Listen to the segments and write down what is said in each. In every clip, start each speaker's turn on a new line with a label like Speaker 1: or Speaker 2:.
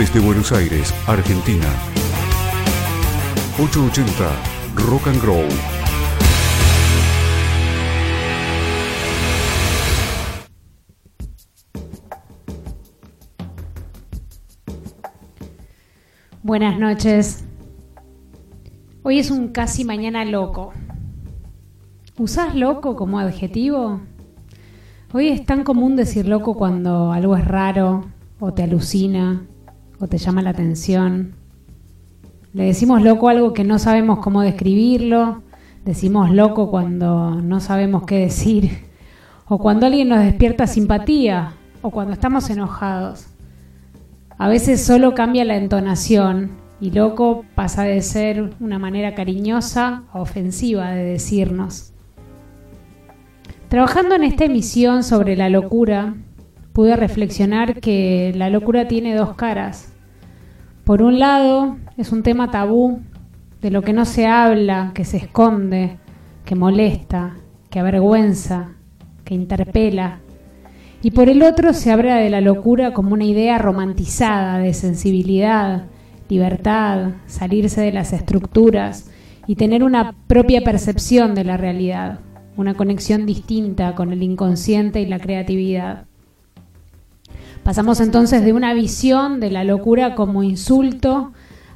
Speaker 1: desde Buenos Aires, Argentina. 880 Rock and Grow.
Speaker 2: Buenas noches. Hoy es un casi mañana loco. ¿Usás loco como adjetivo? Hoy es tan común decir loco cuando algo es raro, o te alucina, o te llama la atención. Le decimos loco algo que no sabemos cómo describirlo, decimos loco cuando no sabemos qué decir, o cuando alguien nos despierta simpatía, o cuando estamos enojados. A veces solo cambia la entonación y loco pasa de ser una manera cariñosa a ofensiva de decirnos. Trabajando en esta emisión sobre la locura, pude reflexionar que la locura tiene dos caras. Por un lado, es un tema tabú, de lo que no se habla, que se esconde, que molesta, que avergüenza, que interpela. Y por el otro se habla de la locura como una idea romantizada de sensibilidad, libertad, salirse de las estructuras y tener una propia percepción de la realidad, una conexión distinta con el inconsciente y la creatividad. Pasamos entonces de una visión de la locura como insulto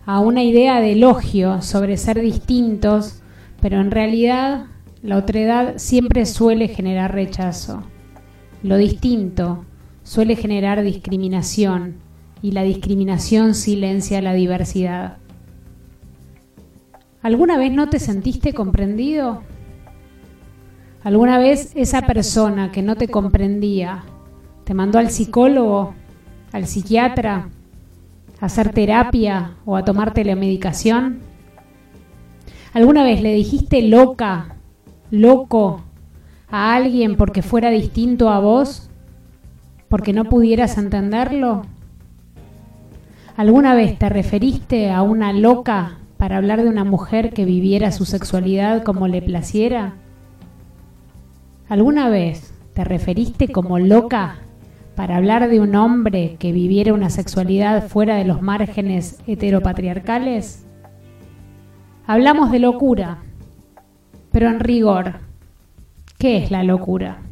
Speaker 2: a una idea de elogio sobre ser distintos, pero en realidad la otredad siempre suele generar rechazo. Lo distinto suele generar discriminación y la discriminación silencia la diversidad. ¿Alguna vez no te sentiste comprendido? ¿Alguna vez esa persona que no te comprendía ¿Te mandó al psicólogo, al psiquiatra, a hacer terapia o a tomarte la medicación? ¿Alguna vez le dijiste loca, loco a alguien porque fuera distinto a vos? ¿Porque no pudieras entenderlo? ¿Alguna vez te referiste a una loca para hablar de una mujer que viviera su sexualidad como le placiera? ¿Alguna vez te referiste como loca para hablar de un hombre que viviera una sexualidad fuera de los márgenes heteropatriarcales? Hablamos de locura, pero en rigor, ¿qué es la locura?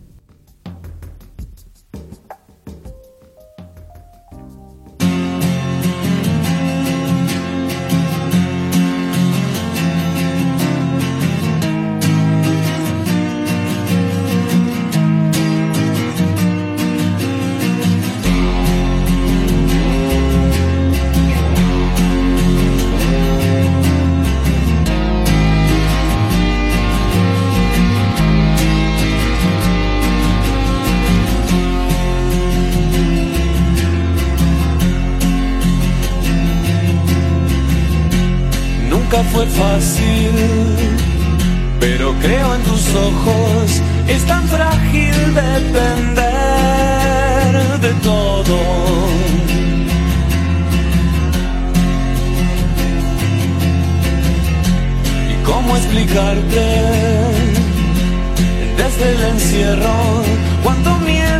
Speaker 3: Fácil, pero creo en tus ojos, es tan frágil depender de todo. ¿Y cómo explicarte desde el encierro cuánto miedo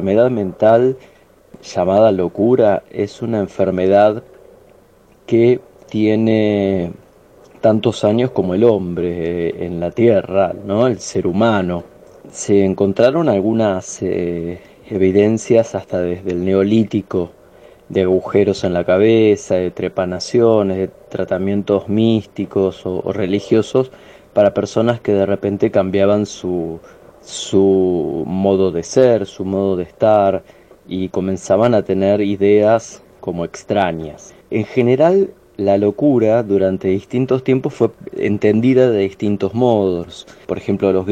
Speaker 4: enfermedad mental llamada locura es una enfermedad que tiene tantos años como el hombre eh, en la Tierra, ¿no? el ser humano. Se encontraron algunas eh, evidencias hasta desde el neolítico de agujeros en la cabeza, de trepanaciones, de tratamientos místicos o, religiosos para personas que de repente cambiaban su, su modo de ser, su modo de estar y comenzaban a tener ideas como extrañas. En general, la locura durante distintos tiempos fue entendida de distintos modos. Por ejemplo, los,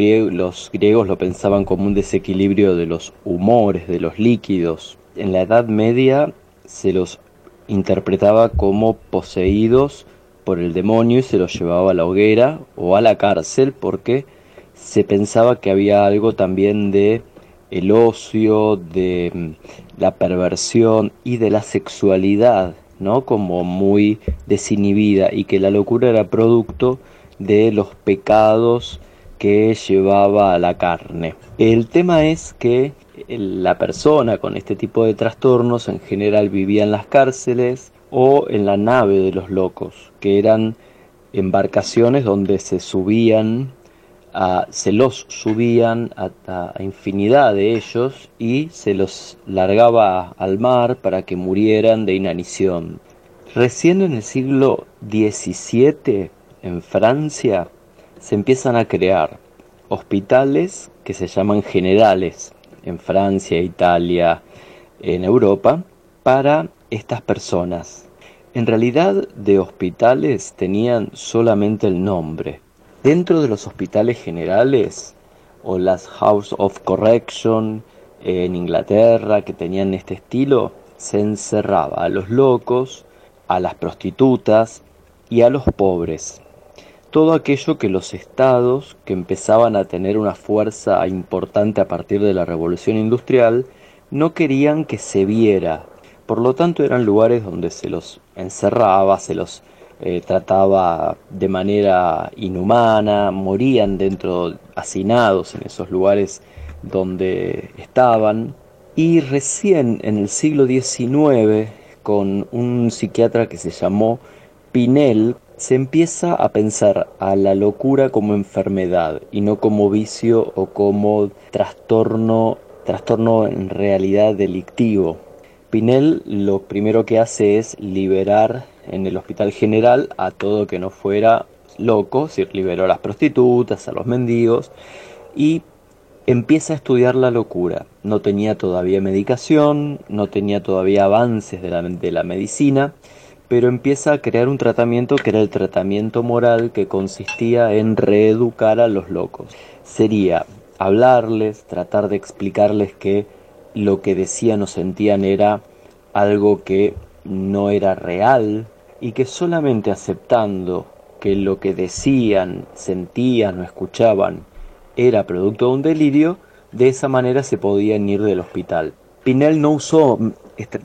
Speaker 4: griegos, lo pensaban como un desequilibrio de los humores, de los líquidos. En la Edad Media se los interpretaba como poseídos por el demonio y se los llevaba a la hoguera o a la cárcel porque se pensaba que había algo también de el ocio, de mm, la perversión y de la sexualidad, ¿no? Como muy desinhibida y que la locura era producto de los pecados que llevaba a la carne. El tema es que la persona con este tipo de trastornos en general vivía en las cárceles o en la nave de los locos, que eran embarcaciones donde se subían, se los subían a, infinidad de ellos y se los largaba al mar para que murieran de inanición. Recién en el siglo XVII, en Francia, se empiezan a crear hospitales que se llaman generales, en Francia, Italia, en Europa, para estas personas. En realidad de hospitales tenían solamente el nombre. Dentro de los hospitales generales o las House of Correction en Inglaterra que tenían este estilo, se encerraba a los locos, a las prostitutas y a los pobres todo aquello que los estados, que empezaban a tener una fuerza importante a partir de la revolución industrial, no querían que se viera. Por lo tanto eran lugares donde se los encerraba, se los eh, trataba de manera inhumana, morían dentro, hacinados en esos lugares donde estaban. Y recién en el siglo XIX, con un psiquiatra que se llamó Pinel, se empieza a pensar a la locura como enfermedad y no como vicio o como trastorno, trastorno en realidad delictivo. Pinel lo primero que hace es liberar en el hospital general a todo que no fuera loco, es decir, liberó a las prostitutas, a los mendigos y empieza a estudiar la locura. No tenía todavía medicación, no tenía todavía avances de la, de la medicina, pero empieza a crear un tratamiento que era el tratamiento moral que consistía en reeducar a los locos. Sería hablarles, tratar de explicarles que lo que decían o sentían era algo que no era real y que solamente aceptando que lo que decían, sentían o escuchaban era producto de un delirio, de esa manera se podían ir del hospital. Pinel no usó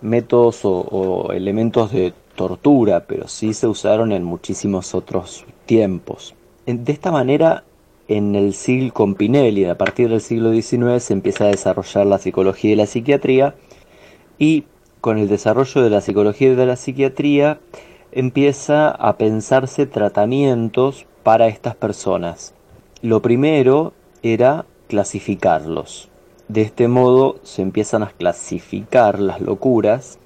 Speaker 4: métodos o elementos de tortura, pero sí se usaron en muchísimos otros tiempos. De esta manera, en el siglo con Pinelli, a partir del siglo XIX, se empieza a desarrollar la psicología y la psiquiatría, y con el desarrollo de la psicología y de la psiquiatría, empieza a pensarse tratamientos para estas personas. Lo primero era clasificarlos. De este modo se empiezan a clasificar las locuras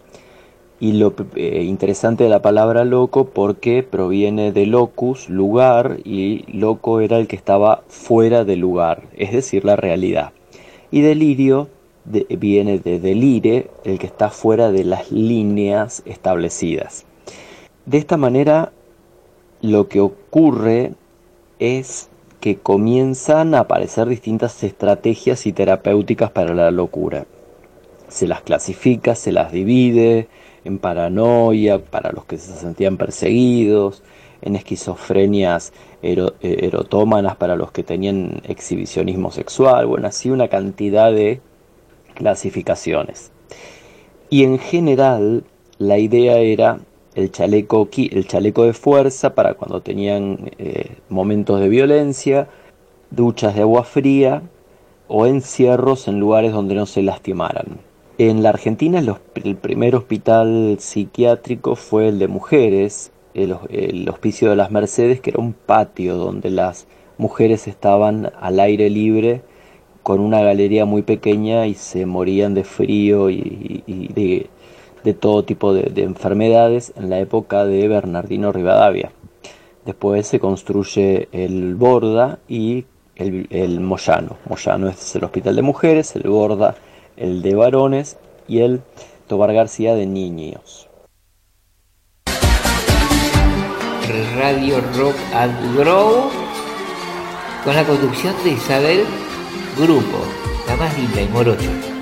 Speaker 4: y lo eh, interesante de la palabra loco porque proviene de locus, lugar, y loco era el que estaba fuera del lugar, es decir, la realidad. Y delirio viene de delire, el que está fuera de las líneas establecidas. De esta manera, lo que ocurre es que comienzan a aparecer distintas estrategias y terapéuticas para la locura. Se las clasifica, se las divide, en paranoia para los que se sentían perseguidos, en esquizofrenias eh, erotómanas para los que tenían exhibicionismo sexual, bueno, así una cantidad de clasificaciones. Y en general la idea era el chaleco, el chaleco de fuerza para cuando tenían eh, momentos de violencia, duchas de agua fría o encierros en lugares donde no se lastimaran. En la Argentina el primer hospital psiquiátrico fue el de mujeres, el, Hospicio de las Mercedes, que era un patio donde las mujeres estaban al aire libre con una galería muy pequeña y se morían de frío y, de, todo tipo de, enfermedades en la época de Bernardino Rivadavia. Después se construye el Borda y el, el Moyano. Moyano es el hospital de mujeres, el Borda el de varones y el Tobar García de niños.
Speaker 5: Radio Rock and Grow con la conducción de Isabel Grupo, la más linda y morocha.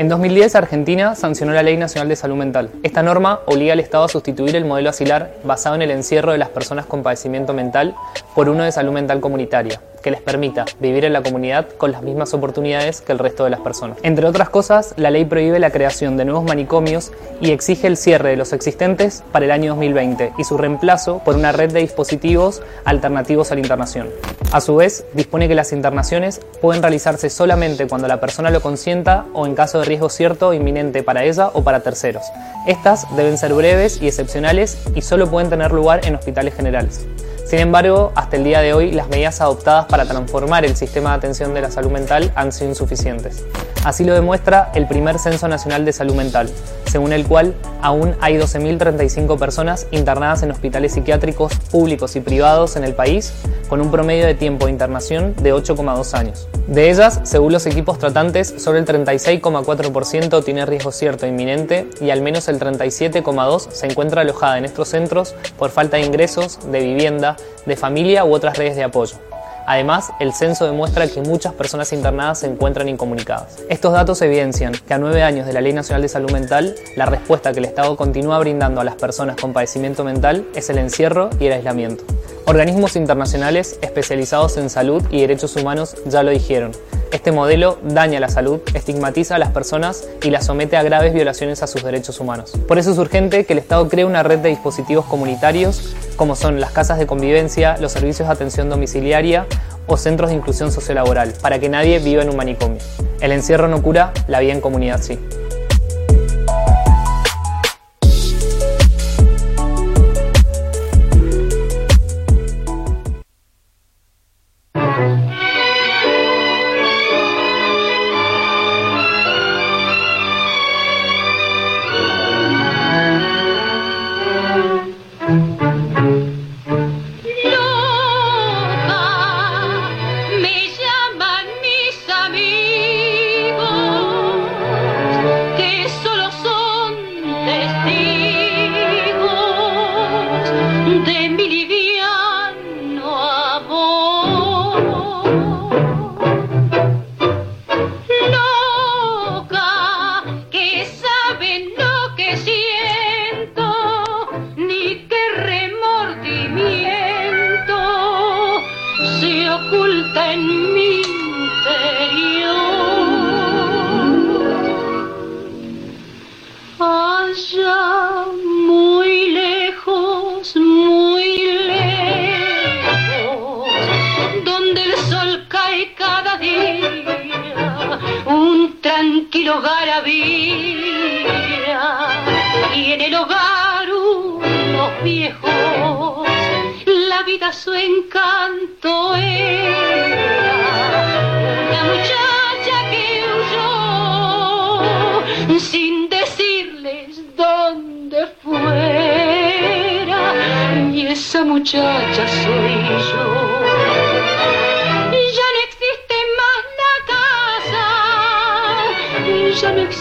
Speaker 6: En 2010, Argentina sancionó la Ley Nacional de Salud Mental. Esta norma obliga al Estado a sustituir el modelo asilar basado en el encierro de las personas con padecimiento mental por uno de salud mental comunitaria, que les permita vivir en la comunidad con las mismas oportunidades que el resto de las personas. Entre otras cosas, la ley prohíbe la creación de nuevos manicomios y exige el cierre de los existentes para el año 2020 y su reemplazo por una red de dispositivos alternativos a la internación. A su vez, dispone que las internaciones pueden realizarse solamente cuando la persona lo consienta o en caso de riesgo cierto o inminente para ella o para terceros. Estas deben ser breves y excepcionales y solo pueden tener lugar en hospitales generales. Sin embargo, hasta el día de hoy las medidas adoptadas para transformar el sistema de atención de la salud mental han sido insuficientes. Así lo demuestra el primer Censo Nacional de Salud Mental, según el cual aún hay 12.035 personas internadas en hospitales psiquiátricos públicos y privados en el país, con un promedio de tiempo de internación de 8,2 años. De ellas, según los equipos tratantes, solo el 36,4% tiene riesgo cierto e inminente y al menos el 37,2% se encuentra alojada en estos centros por falta de ingresos, de vivienda, de familia u otras redes de apoyo. Además, el censo demuestra que muchas personas internadas se encuentran incomunicadas. Estos datos evidencian que a nueve años de la Ley Nacional de Salud Mental, la respuesta que el Estado continúa brindando a las personas con padecimiento mental es el encierro y el aislamiento. Organismos internacionales especializados en salud y derechos humanos ya lo dijeron. Este modelo daña la salud, estigmatiza a las personas y las somete a graves violaciones a sus derechos humanos. Por eso es urgente que el Estado cree una red de dispositivos comunitarios como son las casas de convivencia, los servicios de atención domiciliaria o centros de inclusión sociolaboral, para que nadie viva en un manicomio. El encierro no cura, la vida en comunidad sí.
Speaker 7: hogar había y en el hogar unos viejos. La vida su encanto era una muchacha que huyó sin decirles dónde fuera. Y esa muchacha soy yo.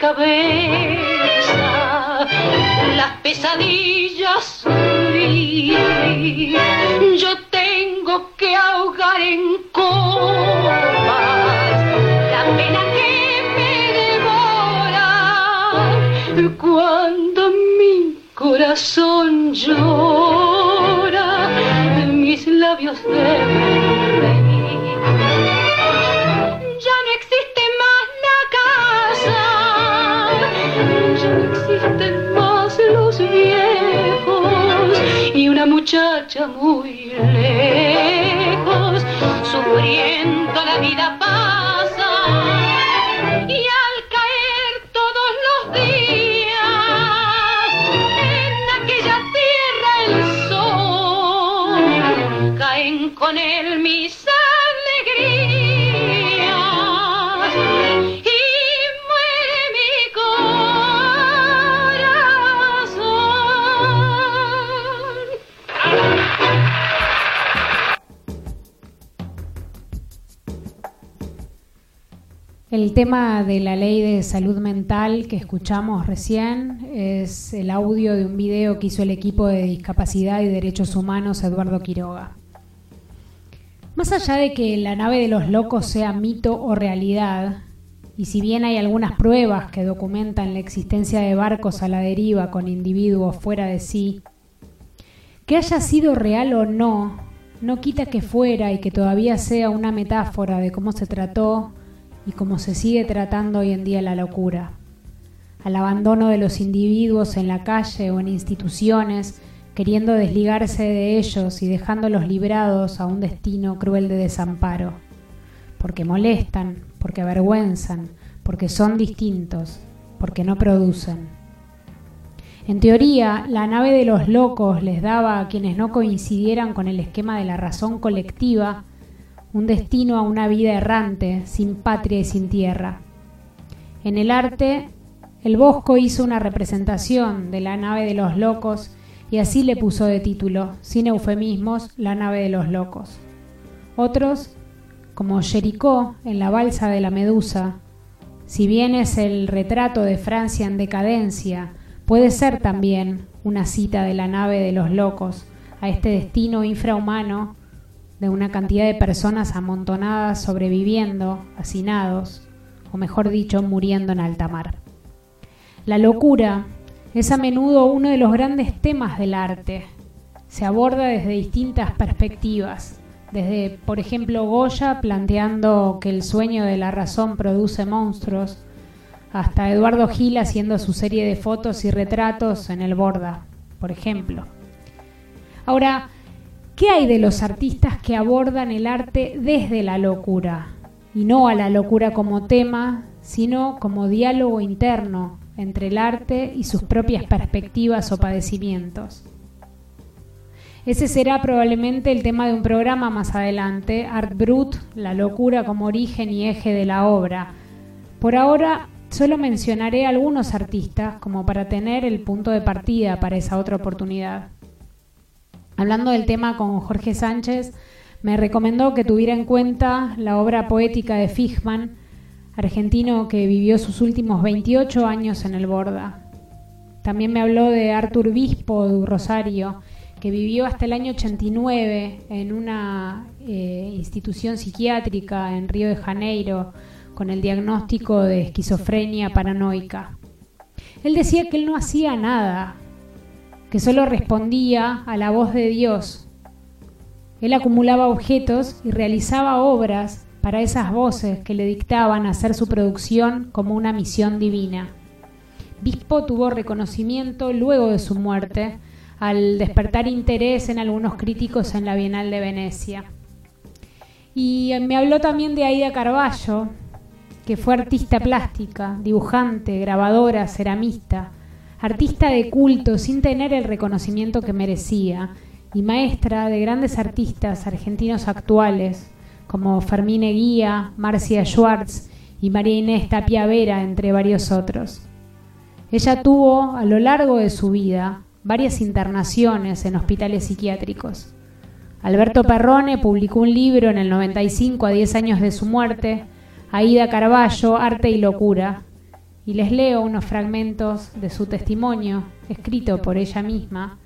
Speaker 7: cabeza muchacha
Speaker 2: muy tema de la ley de salud mental que escuchamos recién es el audio de un video que hizo el equipo de discapacidad y derechos humanos Eduardo Quiroga. Más allá de que la nave de los locos sea mito o realidad, y si bien hay algunas pruebas que documentan la existencia de barcos a la deriva con individuos fuera de sí, que haya sido real o no, no quita que fuera y que todavía sea una metáfora de cómo se trató y cómo se sigue tratando hoy en día la locura, al abandono de los individuos en la calle o en instituciones, queriendo desligarse de ellos y dejándolos librados a un destino cruel de desamparo, porque molestan, porque avergüenzan, porque son distintos, porque no producen. En teoría, la nave de los locos les daba a quienes no coincidieran con el esquema de la razón colectiva un destino a una vida errante, sin patria y sin tierra. En el arte, el Bosco hizo una representación de la nave de los locos y así le puso de título, sin eufemismos, la nave de los locos. Otros, como Jericó en la balsa de la Medusa, si bien es el retrato de Francia en decadencia, puede ser también una cita de la nave de los locos a este destino infrahumano de una cantidad de personas amontonadas sobreviviendo, hacinados, o mejor dicho, muriendo en alta mar. La locura es a menudo uno de los grandes temas del arte. Se aborda desde distintas perspectivas, desde, por ejemplo, Goya planteando que el sueño de la razón produce monstruos, hasta Eduardo Gil haciendo su serie de fotos y retratos en el Borda, por ejemplo. Ahora, ¿Qué hay de los artistas que abordan el arte desde la locura? Y no a la locura como tema, sino como diálogo interno entre el arte y sus propias perspectivas o padecimientos. Ese será probablemente el tema de un programa más adelante, Art Brut, la locura como origen y eje de la obra. Por ahora solo mencionaré algunos artistas como para tener el punto de partida para esa otra oportunidad. Hablando del tema con Jorge Sánchez, me recomendó que tuviera en cuenta la obra poética de Fishman, argentino que vivió sus últimos 28 años en el Borda. También me habló de Artur Bispo de Rosario, que vivió hasta el año 89 en una eh, institución psiquiátrica en Río de Janeiro con el diagnóstico de esquizofrenia paranoica. Él decía que él no hacía nada, que solo respondía a la voz de Dios. Él acumulaba objetos y realizaba obras para esas voces que le dictaban hacer su producción como una misión divina. Bispo tuvo reconocimiento luego de su muerte, al despertar interés en algunos críticos en la Bienal de Venecia. Y me habló también de Aida Carballo, que fue artista plástica, dibujante, grabadora, ceramista, artista de culto sin tener el reconocimiento que merecía y maestra de grandes artistas argentinos actuales como Fermín Eguía, Marcia Schwartz y María Inés Tapia Vera, entre varios otros. Ella tuvo a lo largo de su vida varias internaciones en hospitales psiquiátricos. Alberto Perrone publicó un libro en el 95 a 10 años de su muerte, Aida Carballo, Arte y Locura, y les leo unos fragmentos de su testimonio, escrito por ella misma,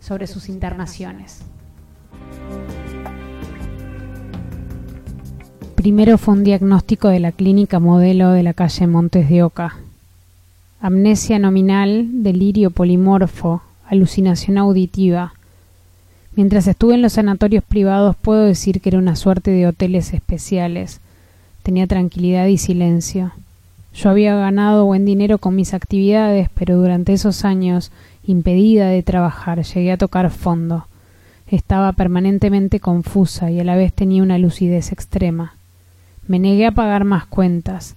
Speaker 2: sobre sus internaciones. Primero fue un diagnóstico de la clínica modelo de la calle Montes de Oca. Amnesia nominal, delirio polimorfo, alucinación auditiva. Mientras estuve en los sanatorios privados puedo decir que era una suerte de hoteles especiales. Tenía tranquilidad y silencio. Yo había ganado buen dinero con mis actividades, pero durante esos años, impedida de trabajar, llegué a tocar fondo. Estaba permanentemente confusa y a la vez tenía una lucidez extrema. Me negué a pagar más cuentas,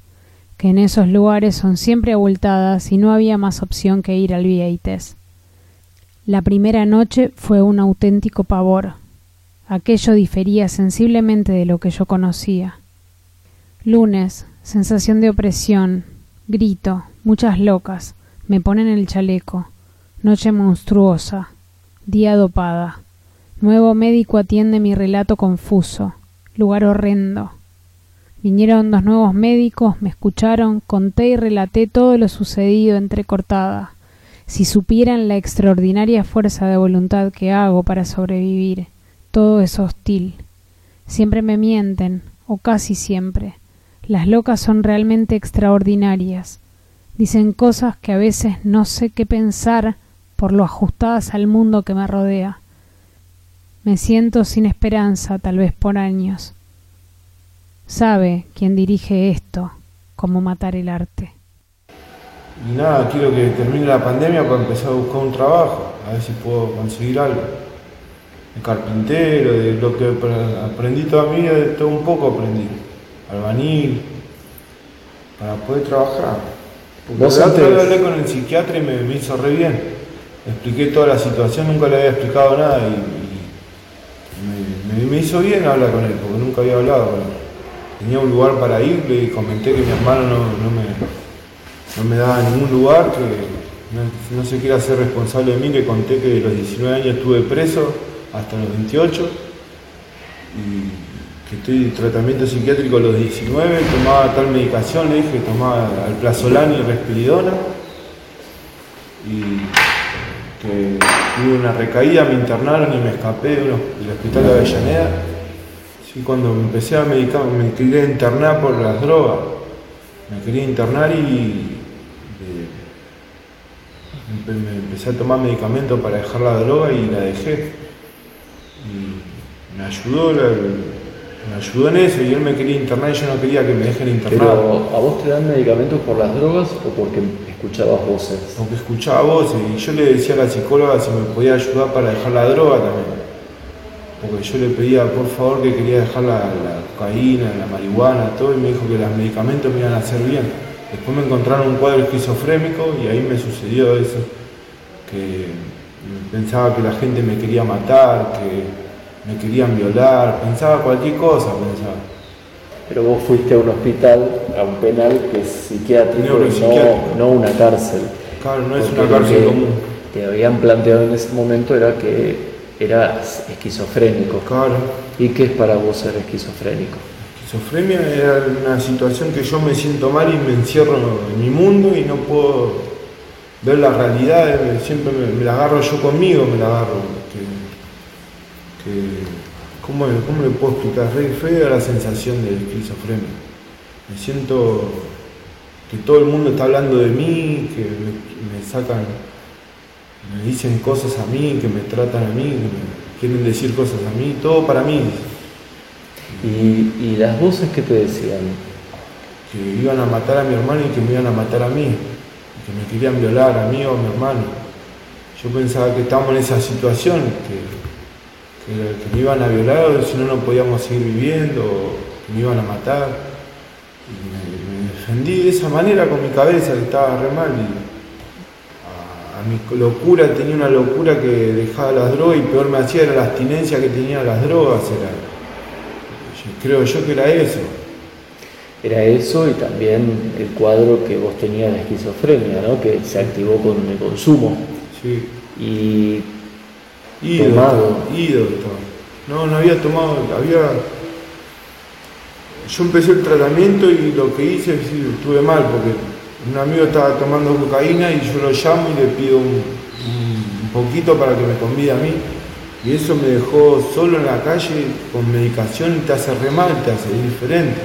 Speaker 2: que en esos lugares son siempre abultadas y no había más opción que ir al Vieites. La primera noche fue un auténtico pavor. Aquello difería sensiblemente de lo que yo conocía. Lunes, sensación de opresión, grito, muchas locas, me ponen el chaleco, noche monstruosa, día dopada. Nuevo médico atiende mi relato confuso, lugar horrendo. Vinieron dos nuevos médicos, me escucharon, conté y relaté todo lo sucedido entrecortada. Si supieran la extraordinaria fuerza de voluntad que hago para sobrevivir, todo es hostil. Siempre me mienten, o casi siempre. Las locas son realmente extraordinarias. Dicen cosas que a veces no sé qué pensar por lo ajustadas al mundo que me rodea. Me siento sin esperanza, tal vez por años. Sabe quien dirige esto, cómo matar el arte.
Speaker 8: Y nada, quiero que termine la pandemia para empezar a buscar un trabajo, a ver si puedo conseguir algo. De carpintero, de lo que aprendí toda mi vida, de todo un poco aprendí. Albanil, para poder trabajar. Porque
Speaker 4: ¿Vos antes-
Speaker 8: hablé con el psiquiatra y me, me hizo re bien. Expliqué toda la situación, nunca le había explicado nada y, y me, me- me hizo bien hablar con él, porque nunca había hablado con él. Tenía un lugar para ir, le comenté que mi hermano no, no me, no me daba ningún lugar, que no, no se quiere hacer responsable de mí, le conté que de los 19 años estuve preso hasta los 28 y que estoy en tratamiento psiquiátrico a los 19, tomaba tal medicación, le dije tomaba alplazolán y respiridona y que tuve una recaída, me internaron y me escapé del hospital de Avellaneda. Sí, cuando me empecé a medicar, me quería internar por las drogas. Me quería internar y eh, me empecé a tomar medicamentos para dejar la droga y la dejé. Y me ayudó, la- me ayudó en eso y él me quería internar y yo no quería que me dejen internar.
Speaker 4: Pero ¿a vos te dan medicamentos por las drogas o porque escuchabas voces?
Speaker 8: Porque escuchaba voces y yo le decía a la psicóloga si me podía ayudar para dejar la droga también. Porque yo le pedía por favor que quería dejar la, la cocaína, la marihuana, todo, y me dijo que los medicamentos me iban a hacer bien. Después me encontraron un cuadro esquizofrénico y ahí me sucedió eso, que pensaba que la gente me quería matar, que me querían violar, pensaba cualquier cosa, pensaba.
Speaker 4: Pero vos fuiste a un hospital, a un penal que es psiquiátrico, no, no una cárcel.
Speaker 8: Claro, no es
Speaker 4: Porque
Speaker 8: una cárcel común.
Speaker 4: Te habían planteado en ese momento era que eras esquizofrénico.
Speaker 8: Claro.
Speaker 4: ¿Y qué es para vos ser esquizofrénico?
Speaker 8: Esquizofrenia era una situación que yo me siento mal y me encierro en mi mundo y no puedo ver la realidad, siempre me, me la agarro yo conmigo, me la agarro. ¿Cómo, cómo le puedo explicar? Re fea la sensación de esquizofrenia. Me siento que todo el mundo está hablando de mí, que me, me sacan, me dicen cosas a mí, que me tratan a mí, que me quieren decir cosas a mí, todo para mí.
Speaker 4: ¿Y, y las voces que te decían?
Speaker 8: que iban a matar a mi hermano y que me iban a matar a mí, que me querían violar a mí o a mi hermano. Yo pensaba que estábamos en esa situación, que, que, me iban a violar o si no no podíamos seguir viviendo, o me iban a matar. Y me, me defendí de esa manera con mi cabeza, que estaba re mal. Y a, a mi locura, tenía una locura que dejaba las drogas y peor me hacía era la abstinencia que tenía las drogas. Era, yo creo yo que era eso.
Speaker 4: Era eso y también el cuadro que vos tenías de esquizofrenia, ¿no? Que se activó con el consumo.
Speaker 8: Sí.
Speaker 4: Y
Speaker 8: Ido,
Speaker 4: Tomado.
Speaker 8: ido estaba. No, no había tomado, había... Yo empecé el tratamiento y lo que hice, sí, estuve mal, porque un amigo estaba tomando cocaína y yo lo llamo y le pido un, un poquito para que me convide a mí. Y eso me dejó solo en la calle con medicación y te hace re mal, te hace diferente.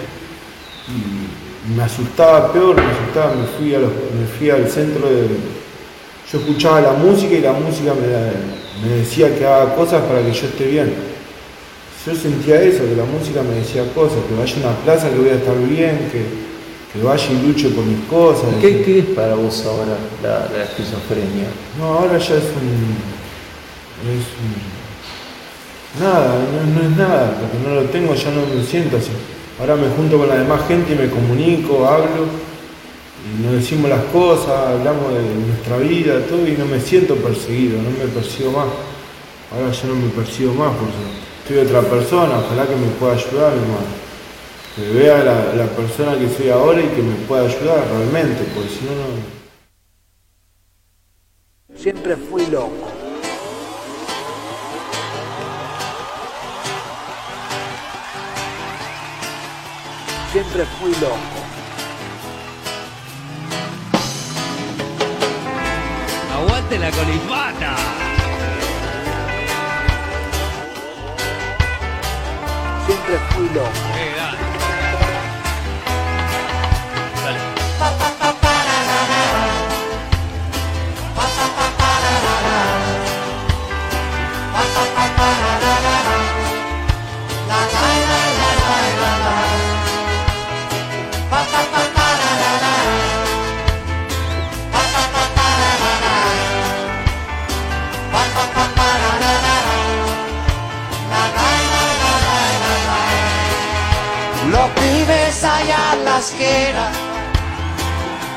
Speaker 8: Y me asustaba peor, me asustaba, me fui, a los- me fui al centro de... Yo escuchaba la música y la música me, me decía que haga cosas para que yo esté bien. Yo sentía eso, que la música me decía cosas, que vaya a una plaza que voy a estar bien, que, que vaya y luche por mis cosas.
Speaker 9: ¿Qué, qué es para vos ahora la, la esquizofrenia?
Speaker 8: No, ahora ya es un. es un- Nada, no, no es nada, porque no lo tengo, ya no me siento así. Ahora me junto con la demás gente y me comunico, hablo, nos decimos las cosas, hablamos de nuestra vida, todo, y no me siento perseguido, no me persigo más. Ahora ya no me persigo más, porque soy otra persona, ojalá que me pueda ayudar, hermano. Que vea la, la persona que soy ahora y que me pueda ayudar realmente, porque si no, no.
Speaker 10: Siempre fui loco. Siempre fui loco.
Speaker 3: La colifata.
Speaker 10: Siempre fui loco.
Speaker 11: Pibes allá en la esquina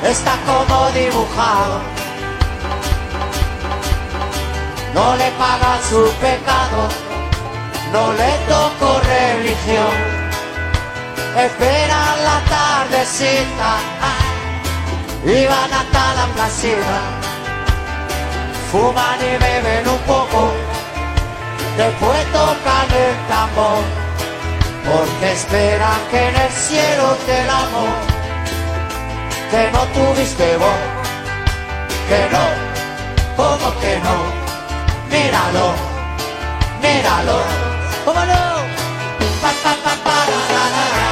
Speaker 11: está como dibujado. No le pagan su pecado, no le tocó religión. Esperan la tardecita y van hasta la placita. Fuman y beben un poco, después tocan el tambor porque esperan que en el cielo te el amor que no tuviste vos, que no, como que no, míralo, míralo, cómo no, pa pa pa pa ra, ra, ra.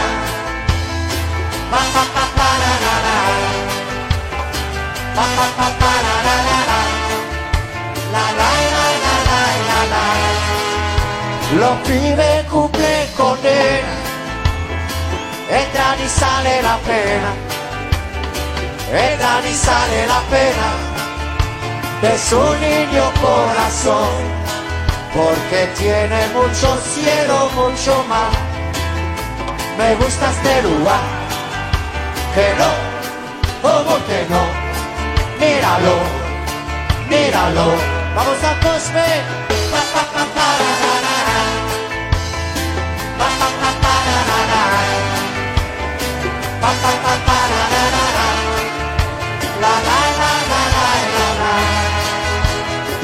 Speaker 11: pa pa pa pa ra, ra, ra. pa pa pa pa ra, ra, ra, ra. la la la la la la la los pibes y sale la pena, entran y sale la pena de su niño corazón, porque tiene mucho cielo, mucho mar. Me gusta este lugar, que no, como que no, míralo, míralo, vamos a Cosme, pa, pa, pa, pa,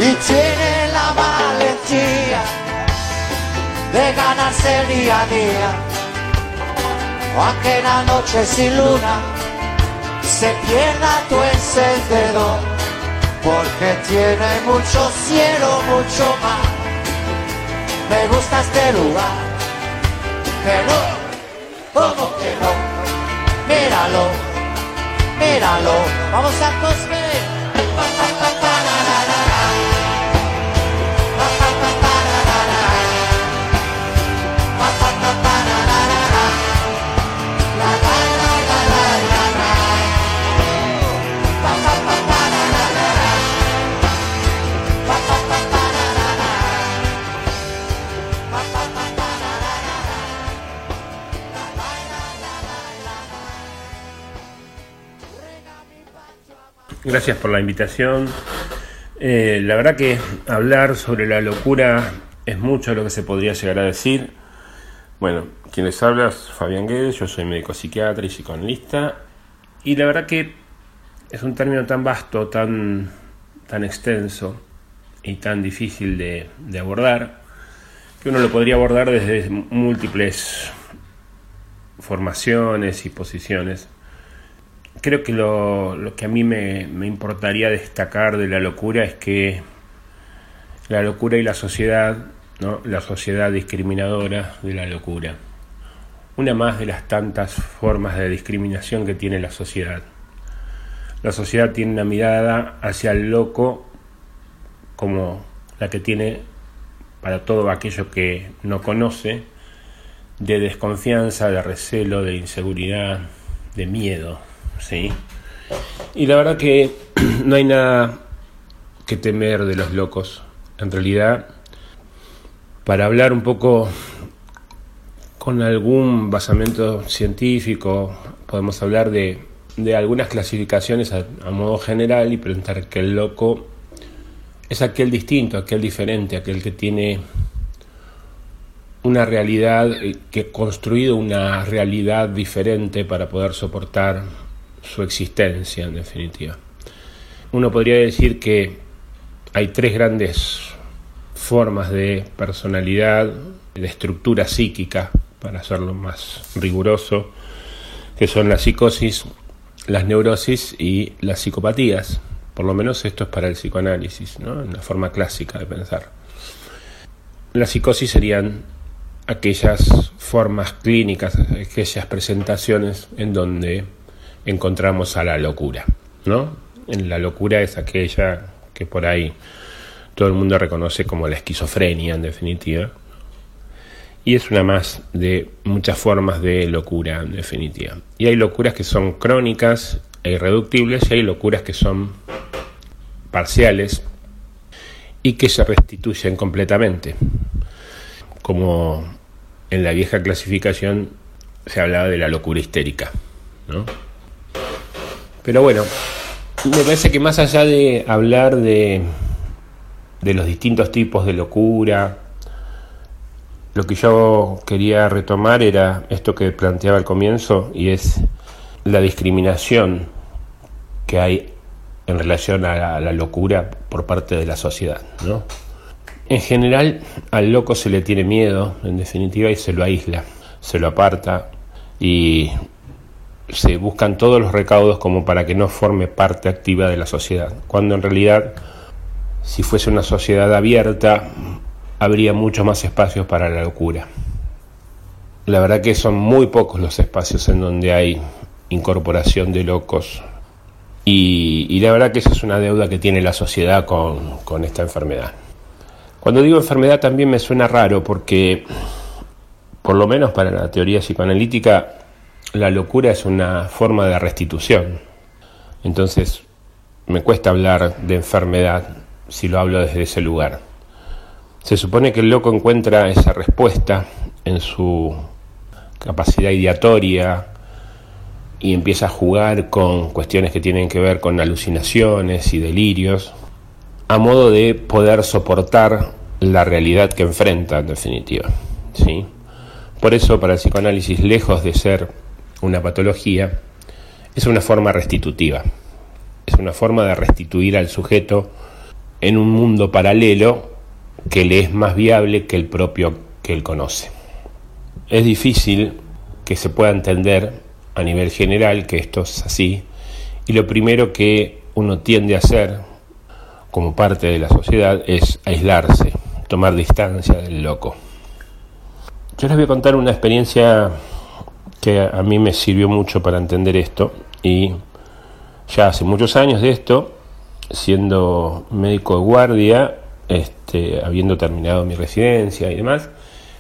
Speaker 11: Y tiene la valentía de ganarse día a día, aunque la noche sin luna se pierda tu encendedor, porque tiene mucho cielo, mucho mar. Me gusta este lugar, que no, como que no, míralo, míralo, vamos a Cosme.
Speaker 12: Gracias por la invitación. Eh, la verdad que hablar sobre la locura es mucho lo que se podría llegar a decir. Bueno, quien les habla es Fabián Guedes, yo soy médico psiquiatra y psicoanalista. Y la verdad que es un término tan vasto, tan, tan extenso y tan difícil de, de abordar, que uno lo podría abordar desde múltiples formaciones y posiciones. Creo que lo, lo que a mí me, me importaría destacar de la locura es que la locura y la sociedad, ¿no? la sociedad discriminadora de la locura. Una más de las tantas formas de discriminación que tiene la sociedad. La sociedad tiene una mirada hacia el loco como la que tiene para todo aquello que no conoce, de desconfianza, de recelo, de inseguridad, de miedo, ¿sí? Y la verdad que no hay nada que temer de los locos. En realidad, para hablar un poco con algún basamento científico, podemos hablar de, de algunas clasificaciones a, a modo general y preguntar que el loco es aquel distinto, aquel diferente, aquel que tiene una realidad, eh, que ha construido una realidad diferente para poder soportar su existencia, en definitiva. Uno podría decir que hay tres grandes formas de personalidad, de estructura psíquica, para hacerlo más riguroso, que son la psicosis, las neurosis y las psicopatías. Por lo menos esto es para el psicoanálisis, ¿no? en la forma clásica de pensar. La psicosis serían aquellas formas clínicas, aquellas presentaciones en donde encontramos a la locura, ¿no? La locura es aquella que por ahí todo el mundo reconoce como la esquizofrenia en definitiva. Y es una más de muchas formas de locura en definitiva. Y hay locuras que son crónicas e irreductibles y hay locuras que son parciales y que se restituyen completamente. Como en la vieja clasificación se hablaba de la locura histérica. ¿no? Pero bueno, me parece que más allá de hablar de, de los distintos tipos de locura, lo que yo quería retomar era esto que planteaba al comienzo y es la discriminación que hay en relación a la, locura por parte de la sociedad, ¿no? En general, al loco se le tiene miedo, en definitiva, y se lo aísla, se lo aparta y se buscan todos los recaudos como para que no forme parte activa de la sociedad, cuando en realidad, si fuese una sociedad abierta, habría mucho más espacios para la locura. La verdad que son muy pocos los espacios en donde hay incorporación de locos y, la verdad que esa es una deuda que tiene la sociedad con, con esta enfermedad. Cuando digo enfermedad también me suena raro porque, por lo menos para la teoría psicoanalítica, la locura es una forma de restitución. Entonces, me cuesta hablar de enfermedad si lo hablo desde ese lugar. Se supone que el loco encuentra esa respuesta en su capacidad ideatoria y empieza a jugar con cuestiones que tienen que ver con alucinaciones y delirios a modo de poder soportar la realidad que enfrenta, en definitiva. ¿sí? Por eso, para el psicoanálisis, lejos de ser una patología, es una forma restitutiva. Es una forma de restituir al sujeto en un mundo paralelo que le es más viable que el propio que él conoce. Es difícil que se pueda entender a nivel general que esto es así y lo primero que uno tiende a hacer como parte de la sociedad es aislarse, tomar distancia del loco. Yo les voy a contar una experiencia que a mí me sirvió mucho para entender esto y ya hace muchos años de esto, siendo médico de guardia, este, habiendo terminado mi residencia y demás,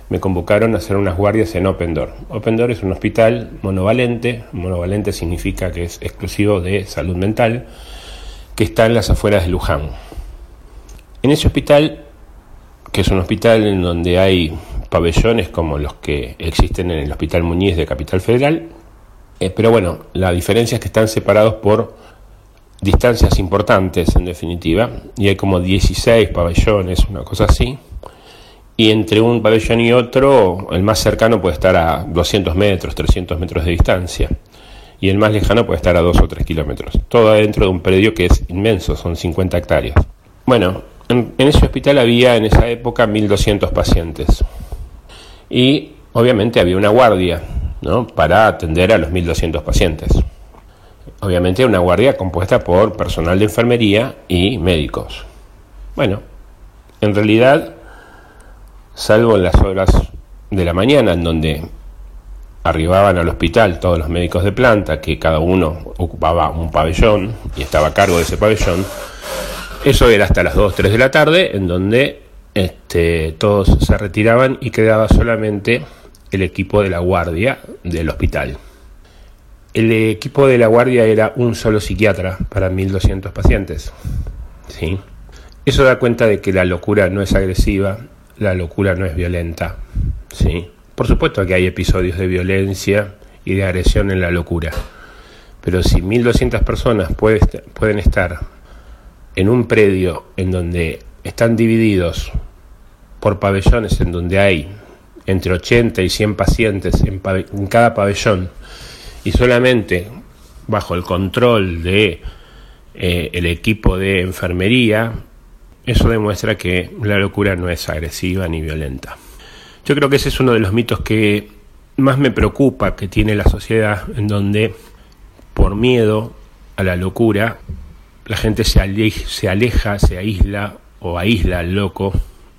Speaker 12: me convocaron a hacer unas guardias en Open Door. Open Door es un hospital monovalente, monovalente significa que es exclusivo de salud mental, que está en las afueras de Luján. En ese hospital, que es un hospital en donde hay pabellones como los que existen en el Hospital Muñiz de Capital Federal, eh, pero bueno, la diferencia es que están separados por distancias importantes en definitiva, y hay como 16 pabellones, una cosa así, y entre un pabellón y otro, el más cercano puede estar a 200 metros, 300 metros de distancia y el más lejano puede estar a 2 o 3 kilómetros. Todo dentro de un predio que es inmenso, son 50 hectáreas. Bueno, en, ese hospital había en esa época 1.200 pacientes y obviamente había una guardia ¿no? para atender a los 1.200 pacientes. obviamente una guardia compuesta por personal de enfermería y médicos. Bueno, en realidad, salvo en las horas de la mañana en donde arribaban al hospital todos los médicos de planta, que cada uno ocupaba un pabellón y estaba a cargo de ese pabellón, eso era hasta las 2, 3 de la tarde, en donde este, todos se retiraban y quedaba solamente el equipo de la guardia del hospital. El equipo de la guardia era un solo psiquiatra para 1.200 pacientes. ¿sí? Eso da cuenta de que la locura no es agresiva, la locura no es violenta. ¿sí? Por supuesto que hay episodios de violencia y de agresión en la locura, pero si 1.200 personas pueden estar en un predio en donde están divididos por pabellones, en donde hay entre 80 y 100 pacientes en, cada pabellón, y solamente bajo el control de eh, el equipo de enfermería, eso demuestra que la locura no es agresiva ni violenta. Yo creo que ese es uno de los mitos que más me preocupa que tiene la sociedad, en donde por miedo a la locura la gente se, aleja, se aleja, se aísla o aísla al loco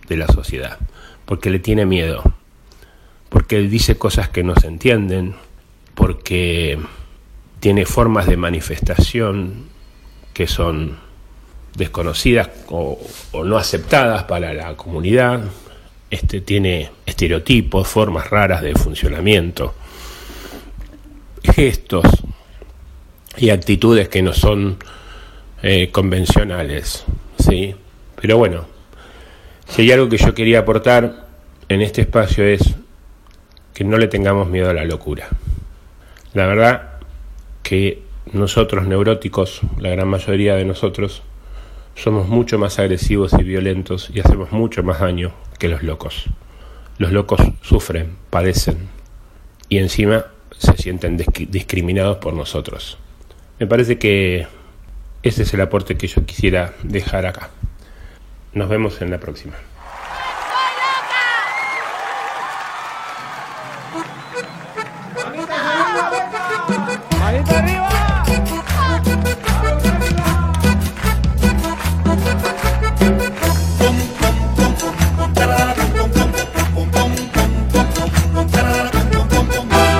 Speaker 12: de la sociedad, porque le tiene miedo, porque dice cosas que no se entienden, porque tiene formas de manifestación que son desconocidas o, o no aceptadas para la comunidad, este, tiene estereotipos, formas raras de funcionamiento, gestos y actitudes que no son eh, convencionales, ¿sí? Pero bueno, si hay algo que yo quería aportar en este espacio es que no le tengamos miedo a la locura. La verdad que nosotros neuróticos, la gran mayoría de nosotros, somos mucho más agresivos y violentos y hacemos mucho más daño que los locos. Los locos sufren, padecen y encima se sienten discriminados por nosotros. Me parece que ese es el aporte que yo quisiera dejar acá. Nos vemos en la próxima.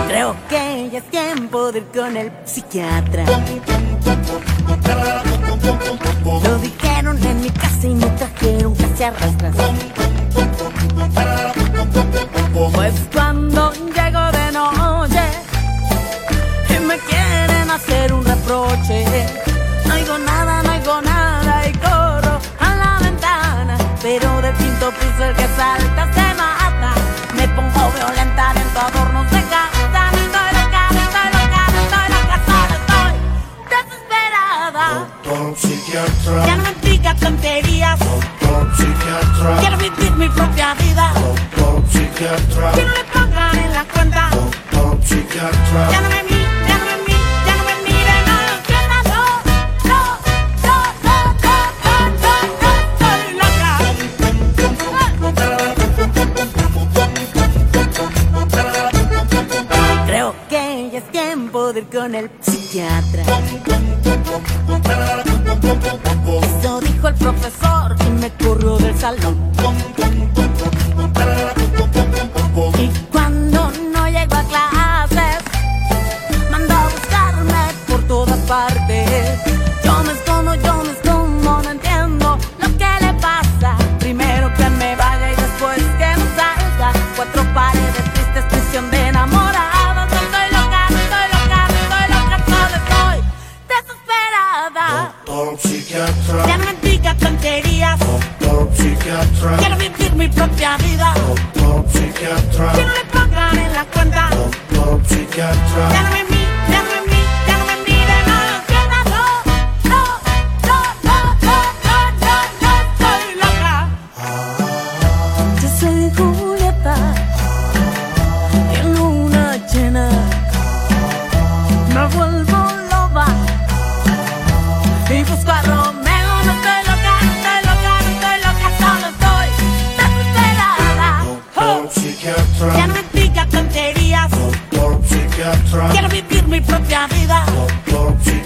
Speaker 13: Creo que ya es tiempo de ir con el psiquiatra. A rastras. Pues cuando llego de noche y me quieren hacer un reproche, no oigo nada, no oigo nada y corro a la ventana. Pero de quinto piso el que salta se mata.
Speaker 11: Psiquiatra.
Speaker 13: Ya no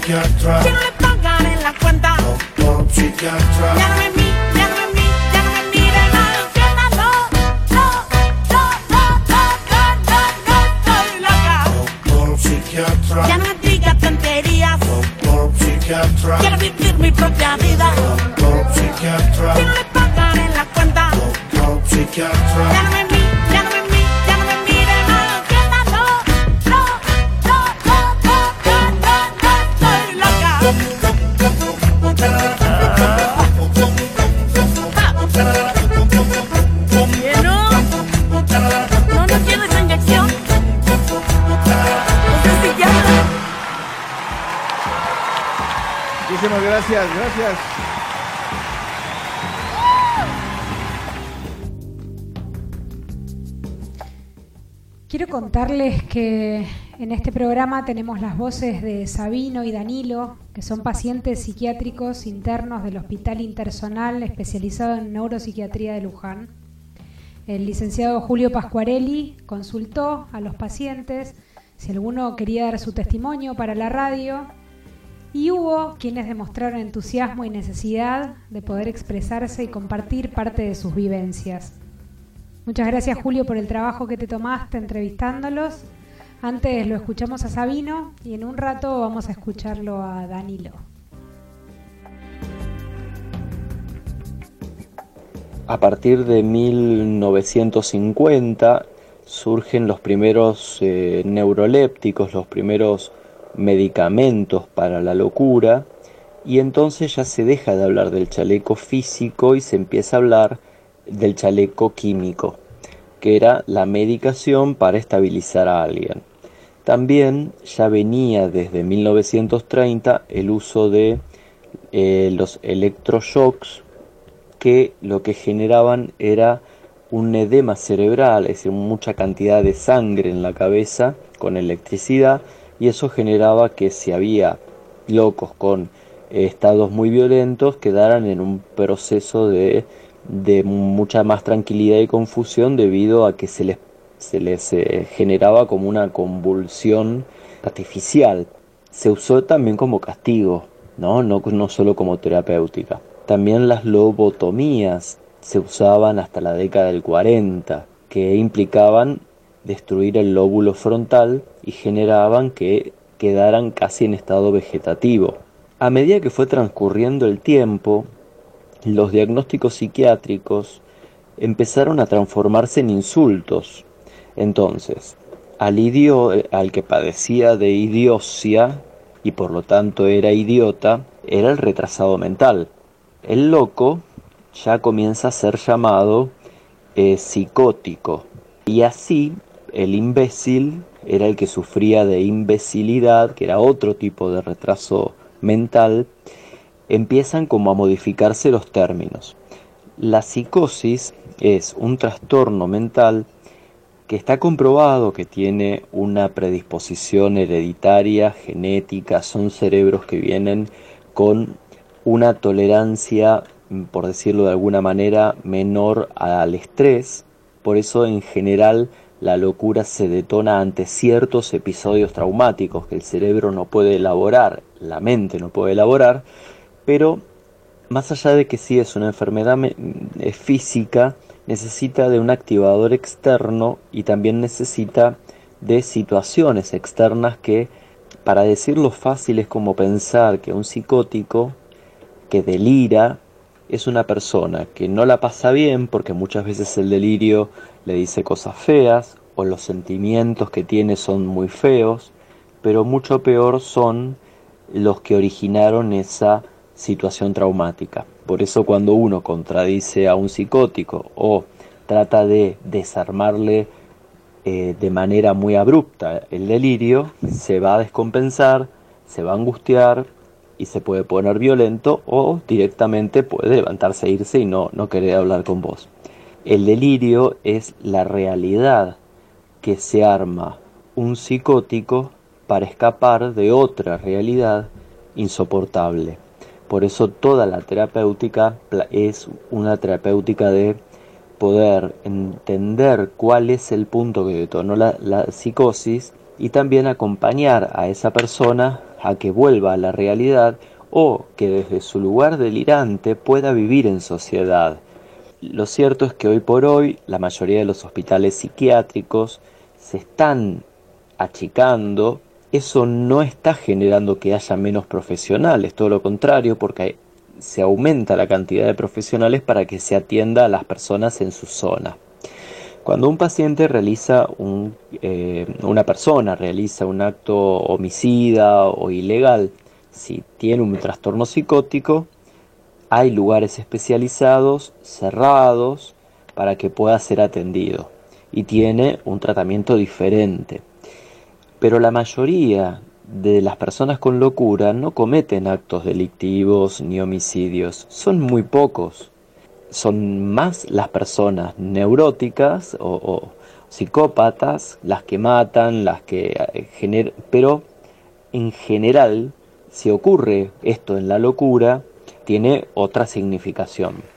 Speaker 11: psiquiatra.
Speaker 13: Si no le pagan en la cuenta,
Speaker 11: Doctor psiquiatra.
Speaker 2: Este programa tenemos las voces de Sabino y Danilo, que son pacientes psiquiátricos internos del Hospital Intersonal especializado en neuropsiquiatría de Luján. El licenciado Julio Pascuarelli consultó a los pacientes si alguno quería dar su testimonio para la radio y hubo quienes demostraron entusiasmo y necesidad de poder expresarse y compartir parte de sus vivencias. Muchas gracias Julio por el trabajo que te tomaste entrevistándolos. Antes lo escuchamos a Sabino y en un rato vamos a escucharlo a Danilo.
Speaker 4: A partir de 1950 surgen los primeros eh, neurolépticos, los primeros medicamentos para la locura y entonces ya se deja de hablar del chaleco físico y se empieza a hablar del chaleco químico, que era la medicación para estabilizar a alguien. También ya venía desde 1930 el uso de eh, los electroshocks que lo que generaban era un edema cerebral, es decir, mucha cantidad de sangre en la cabeza con electricidad y eso generaba que si había locos con eh, estados muy violentos quedaran en un proceso de, de mucha más tranquilidad y confusión debido a que se les, se les eh, generaba como una convulsión artificial. Se usó también como castigo, ¿no? No, no solo como terapéutica. También las lobotomías se usaban hasta la década del 40, que implicaban destruir el lóbulo frontal y generaban que quedaran casi en estado vegetativo. A medida que fue transcurriendo el tiempo, los diagnósticos psiquiátricos empezaron a transformarse en insultos. Entonces, al, idio al que padecía de idiocia y por lo tanto era idiota, era el retrasado mental. El loco ya comienza a ser llamado eh, psicótico. Y así el imbécil era el que sufría de imbecilidad, que era otro tipo de retraso mental, empiezan como a modificarse los términos. La psicosis es un trastorno mental que está comprobado que tiene una predisposición hereditaria, genética, son cerebros que vienen con una tolerancia, por decirlo de alguna manera, menor al estrés, por eso en general la locura se detona ante ciertos episodios traumáticos que el cerebro no puede elaborar, la mente no puede elaborar, pero más allá de que sí es una enfermedad física, necesita de un activador externo y también necesita de situaciones externas que, para decirlo fácil, es como pensar que un psicótico que delira es una persona que no la pasa bien porque muchas veces el delirio le dice cosas feas o los sentimientos que tiene son muy feos, pero mucho peor son los que originaron esa situación traumática. Por eso cuando uno contradice a un psicótico o trata de desarmarle eh, de manera muy abrupta el delirio, se va a descompensar, se va a angustiar y se puede poner violento o directamente puede levantarse e irse y no, no querer hablar con vos. El delirio es la realidad que se arma un psicótico para escapar de otra realidad insoportable. Por eso toda la terapéutica es una terapéutica de poder entender cuál es el punto que detonó la, la psicosis y también acompañar a esa persona a que vuelva a la realidad o que desde su lugar delirante pueda vivir en sociedad. Lo cierto es que hoy por hoy la mayoría de los hospitales psiquiátricos se están achicando, eso no está generando que haya menos profesionales, todo lo contrario, porque se aumenta la cantidad de profesionales para que se atienda a las personas en su zona. Cuando un paciente realiza un, eh, una persona realiza un acto homicida o ilegal, si tiene un trastorno psicótico, hay lugares especializados, cerrados, para que pueda ser atendido y tiene un tratamiento diferente. Pero la mayoría de las personas con locura no cometen actos delictivos ni homicidios, son muy pocos. Son más las personas neuróticas o, psicópatas las que matan, las que eh, generan, pero en general, si ocurre esto en la locura, tiene otra significación.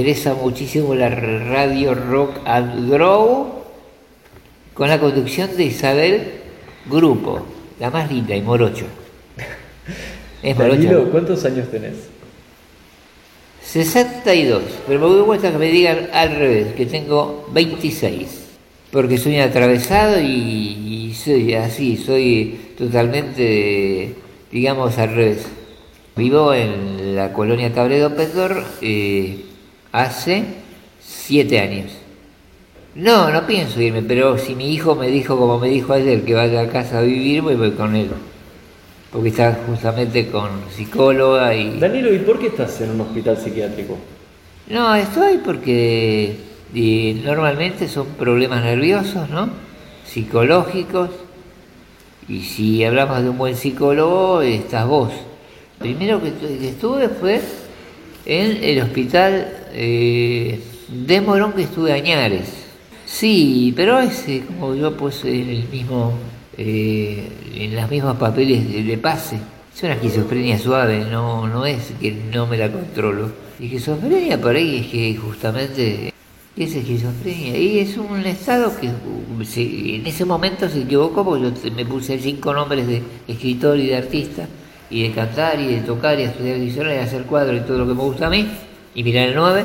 Speaker 5: Interesa muchísimo la radio Rock and Grow con la conducción de Isabel Grupo, la más linda y morocho. Es morocha.
Speaker 9: Danilo, ¿cuántos años tenés?
Speaker 5: 62, pero me cuenta que me digan al revés, que tengo 26, porque soy un atravesado y, y soy así, soy totalmente, digamos, al revés. Vivo en la colonia Tabredo Pendor eh, hace 7 años. No, no pienso irme, pero si mi hijo me dijo, como me dijo ayer, que vaya a casa a vivir, voy, voy con él. Porque está justamente con psicóloga y...
Speaker 9: Danilo, ¿y por qué estás en un hospital psiquiátrico?
Speaker 5: No, estoy porque y normalmente son problemas nerviosos, ¿no? Psicológicos Y si hablamos de un buen psicólogo, estás vos. Primero que estuve fue en el hospital eh, de Morón que estuve Añares. Sí, pero ese, como yo pues en el mismo, eh, en los mismos papeles de, pase. Es una esquizofrenia suave, no, no es que no me la controlo. Y esquizofrenia por ahí es que justamente es esquizofrenia. Y es un estado que uh, en ese momento se equivocó porque yo me puse cinco nombres de escritor y de artista, y de cantar y de tocar y de estudiar diccionario y hacer cuadros y todo lo que me gusta a mí, y mirar el 9,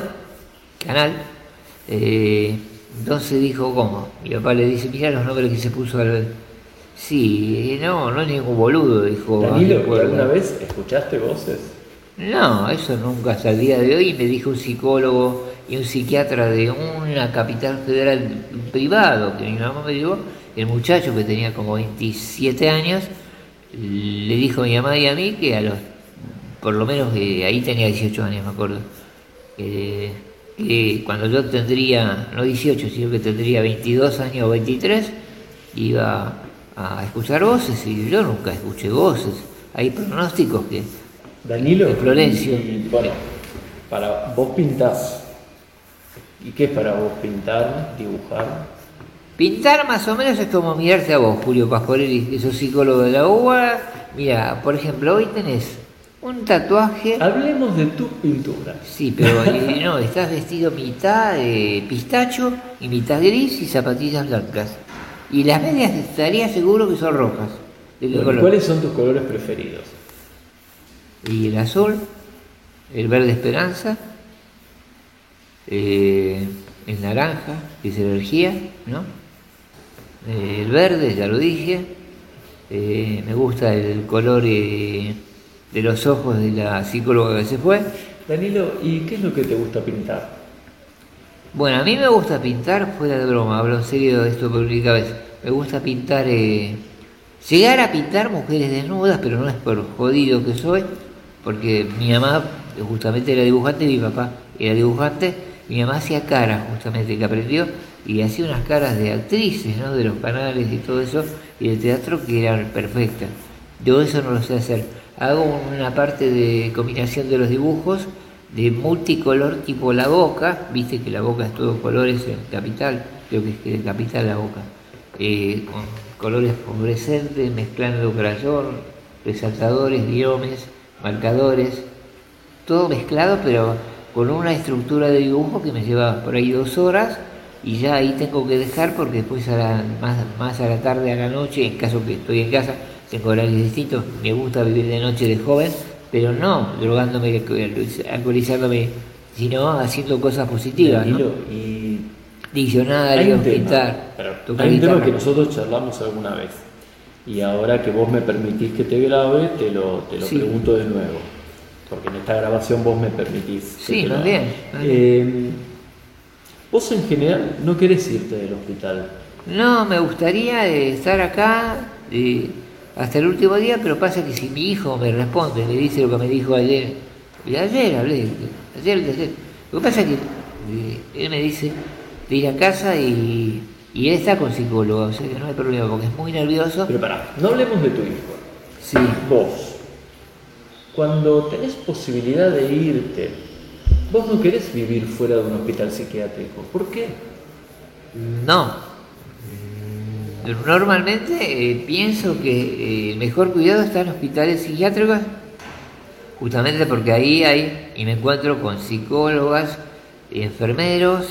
Speaker 5: canal. Eh, entonces dijo, ¿cómo? Mi papá le dice, mira los nombres que se puso al... Sí, no, no es ningún boludo, dijo.
Speaker 9: Danilo, ¿y
Speaker 5: "Recuerda".
Speaker 9: ¿alguna vez escuchaste voces?
Speaker 5: No, eso nunca hasta el día de hoy me dijo un psicólogo y un psiquiatra de una capital federal privado que mi mamá me llevó, el muchacho que tenía como 27 años, le dijo a mi mamá y a mí que a los, por lo menos eh, ahí tenía 18 años, me acuerdo, eh, que cuando yo tendría, no 18, sino que tendría 22 años o 23, iba a escuchar voces y yo nunca escuché voces. Hay pronósticos que
Speaker 9: Danilo.
Speaker 5: de Florencio.
Speaker 9: Y, bueno, para vos pintás. ¿Y qué es para vos pintar, dibujar?
Speaker 5: Pintar más o menos es como mirarte a vos, Julio Pascuarelli, que sos psicólogo de la UBA. Mira, por ejemplo, hoy tenés un tatuaje.
Speaker 9: Hablemos de tu pintura.
Speaker 5: Sí, pero eh, no, estás vestido mitad de pistacho y mitad gris y zapatillas blancas. Y las medias estaría seguro que son rojas. ¿De qué
Speaker 9: Bueno,
Speaker 5: color?
Speaker 9: ¿Cuáles son tus colores preferidos?
Speaker 5: Y el azul, el verde esperanza, eh, el naranja, que es energía, ¿no? Eh, el verde, ya lo dije. Eh, me gusta el color de los ojos de la psicóloga que se fue.
Speaker 9: Danilo, ¿y qué es lo que te gusta pintar?
Speaker 5: Bueno, a mí me gusta pintar, fuera de broma, hablo en serio de esto por única vez. Me gusta pintar, eh, llegar a pintar mujeres desnudas, pero no es por jodido que soy, porque mi mamá justamente era dibujante, mi papá era dibujante, mi mamá hacía caras justamente que aprendió y hacía unas caras de actrices, ¿no? De los canales y todo eso, y de teatro que eran perfectas. Yo eso no lo sé hacer. Hago una parte de combinación de los dibujos de multicolor tipo la boca, viste que la boca es todo colores en capital, creo que es que capital la boca, eh, con colores fluorescentes, mezclando crayón, resaltadores, guiones, marcadores, todo mezclado pero con una estructura de dibujo que me lleva por ahí dos horas y ya ahí tengo que dejar porque después a la- más, más a la tarde, a la noche, en caso que estoy en casa, tengo horarios distintos, me gusta vivir de noche de joven, pero no drogándome, alcoholizándome, sino haciendo cosas positivas, ¿no?
Speaker 9: Y tema,
Speaker 5: pintar,
Speaker 9: hay un tema que nosotros charlamos alguna vez. Y ahora que vos me permitís que te grabe, te lo, te lo
Speaker 5: Sí.
Speaker 9: pregunto de nuevo. Porque en esta grabación vos me permitís. que
Speaker 5: Sí, más bien.
Speaker 9: Eh, vos en general no querés irte del hospital.
Speaker 5: No, me gustaría estar acá eh, hasta el último día, pero pasa que si mi hijo me responde, me dice lo que me dijo ayer, y ayer hablé, ayer, ayer. Lo que pasa es que eh, él me dice de ir a casa y, y él está con psicólogo, o sea que no hay problema, porque es muy nervioso.
Speaker 9: Pero pará, no hablemos de tu hijo.
Speaker 5: Sí.
Speaker 9: Vos, cuando tenés posibilidad de irte, vos no querés vivir fuera de un hospital psiquiátrico. ¿Por qué?
Speaker 5: No. Normalmente eh, pienso que eh, el mejor cuidado está en hospitales psiquiátricos, justamente porque ahí hay, y me encuentro con psicólogas, enfermeros,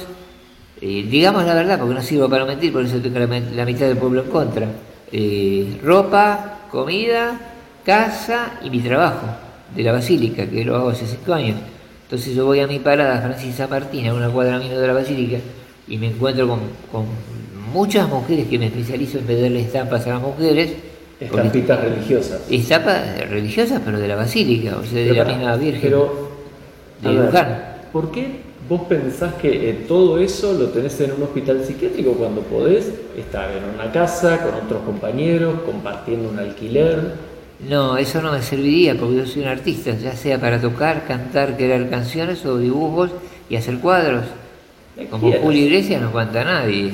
Speaker 5: eh, digamos la verdad, porque no sirvo para mentir, por eso tengo la, la mitad del pueblo en contra. Eh, ropa, comida, casa y mi trabajo de la basílica, que lo hago hace cinco años. Entonces yo voy a mi parada Francis San Martín, a una cuadra menos de la basílica, y me encuentro con, con muchas mujeres que me especializo en venderle estampas a las mujeres.
Speaker 9: Estampitas religiosas.
Speaker 5: Estampas religiosas, pero de la basílica, o sea, de
Speaker 9: Pero
Speaker 5: la misma Virgen.
Speaker 9: Pero,
Speaker 5: de Luján.
Speaker 9: ¿por qué vos pensás que eh, todo eso lo tenés en un hospital psiquiátrico cuando podés estar en una casa con otros compañeros, compartiendo un alquiler?
Speaker 5: No, eso no me serviría porque yo soy un artista, ya sea para tocar, cantar, crear canciones o dibujos y hacer cuadros. Como. Julio Iglesias no canta a nadie.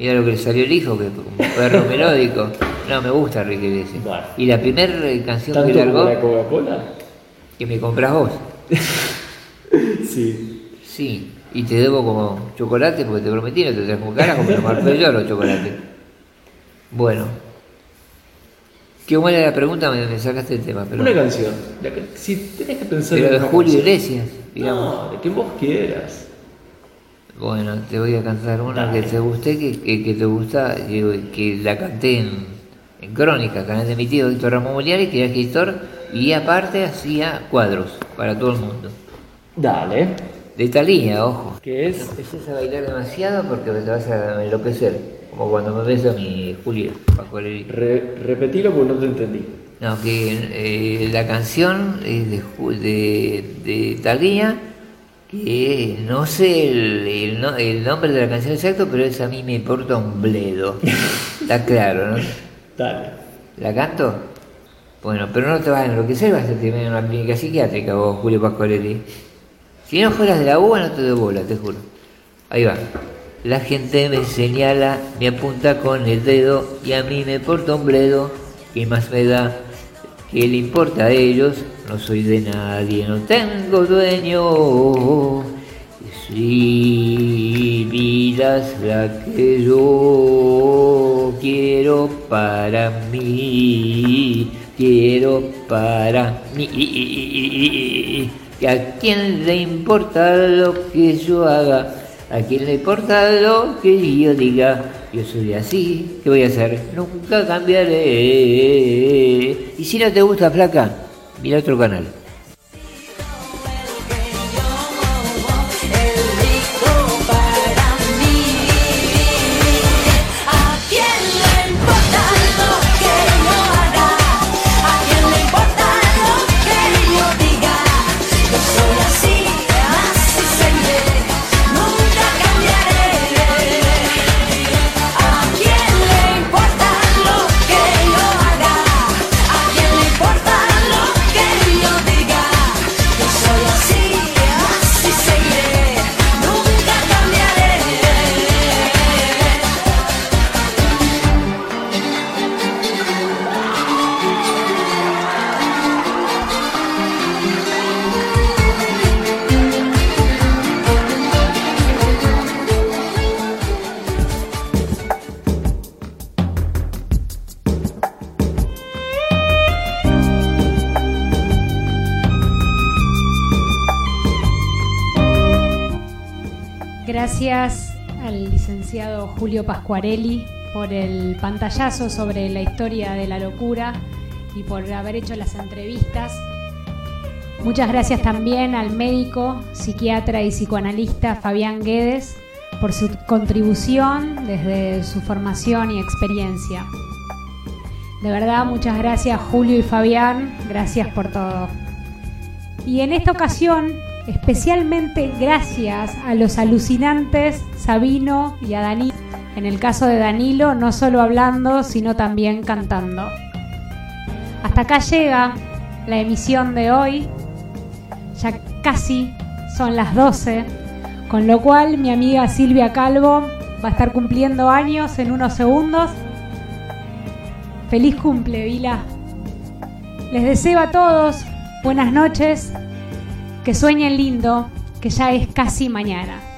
Speaker 5: Mira lo que le salió el hijo, que es un perro melódico. No, me gusta Ricky Iglesias. Y la primera canción
Speaker 9: ¿Tanto
Speaker 5: que largó,
Speaker 9: la Coca-Cola?
Speaker 5: que me compras vos.
Speaker 9: Sí.
Speaker 5: Sí, y te debo como chocolate porque te prometí, no te cara como me marcó yo los chocolates. Bueno. Qué buena la pregunta, me, me sacaste el tema. Pero,
Speaker 9: Una canción. Que- si tenés que pensar
Speaker 5: Pero
Speaker 9: en
Speaker 5: de Julio
Speaker 9: canción.
Speaker 5: Iglesias, digamos.
Speaker 9: No, de que vos quieras.
Speaker 5: Bueno, te voy a cantar una que te guste, que, que, que te gusta, que, que la canté en, en Crónica, canal de mi tío Víctor Ramón Moliari, que era escritor, y aparte hacía cuadros para todo el mundo.
Speaker 9: Dale.
Speaker 5: De Talía, ojo.
Speaker 9: ¿Qué es?
Speaker 5: No empieces a bailar demasiado porque te vas a enloquecer, como cuando me ves a mi Julio Pascualeri.
Speaker 9: Re- repetilo porque no te entendí.
Speaker 5: No, que eh, la canción es de, de, de Thalía, que no sé el, el no- el nombre de la canción exacto, pero es a mí me importa un bledo. Está claro, ¿no?
Speaker 9: Dale.
Speaker 5: ¿La canto? Bueno, pero no te vas a enloquecer, vas a tener una clínica psiquiátrica vos, Julio Pascualeri. Si no fueras de la UBA no te doy bola, te juro. Ahí va. La gente me señala, me apunta con el dedo y a mí me importa un bledo. ¿Qué más me da? ¿Qué le importa a ellos? No soy de nadie, no tengo dueño. Si miras la que yo quiero para mí, quiero para mí. ¿Que ¿A quién le importa lo que yo haga? ¿A quién le importa lo que yo diga? Yo soy así, ¿qué voy a hacer? Nunca cambiaré. Y si no te gusta, flaca, mira otro canal.
Speaker 2: Julio Pascuarelli por el pantallazo sobre la historia de la locura y por haber hecho las entrevistas. Muchas gracias también al médico, psiquiatra y psicoanalista Fabián Guedes por su contribución desde su formación y experiencia. De verdad, muchas gracias Julio y Fabián, gracias por todo. Y en esta ocasión, especialmente gracias a los alucinantes Sabino y a Danilo. En el caso de Danilo, no solo hablando, sino también cantando. Hasta acá llega la emisión de hoy. Ya casi son las 12, con lo cual mi amiga Silvia Calvo va a estar cumpliendo años en unos segundos. Feliz cumple, Vila. Les deseo a todos buenas noches, que sueñen lindo, que ya es casi mañana.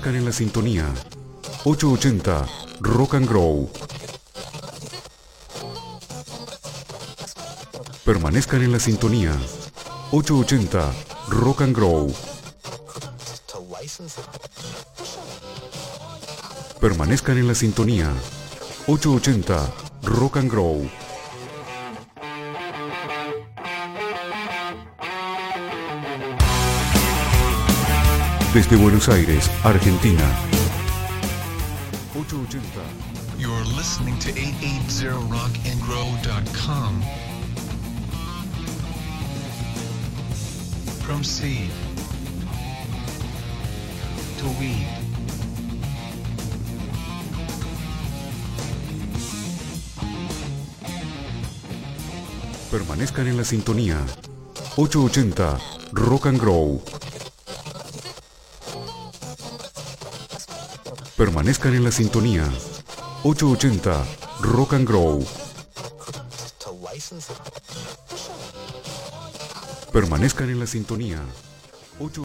Speaker 1: Permanezcan en la sintonía. 880 Rock and Grow. Permanezcan en la sintonía. 880 Rock and Grow. Permanezcan en la sintonía. 880 Rock and Grow. Desde Buenos Aires, Argentina. 880.
Speaker 3: You're listening to 880rockandgrow.com. From seed to weed.
Speaker 1: Permanezcan en la sintonía. 880 Rock and Grow. Permanezcan en la sintonía. 880 Rock and Grow. Permanezcan en la sintonía.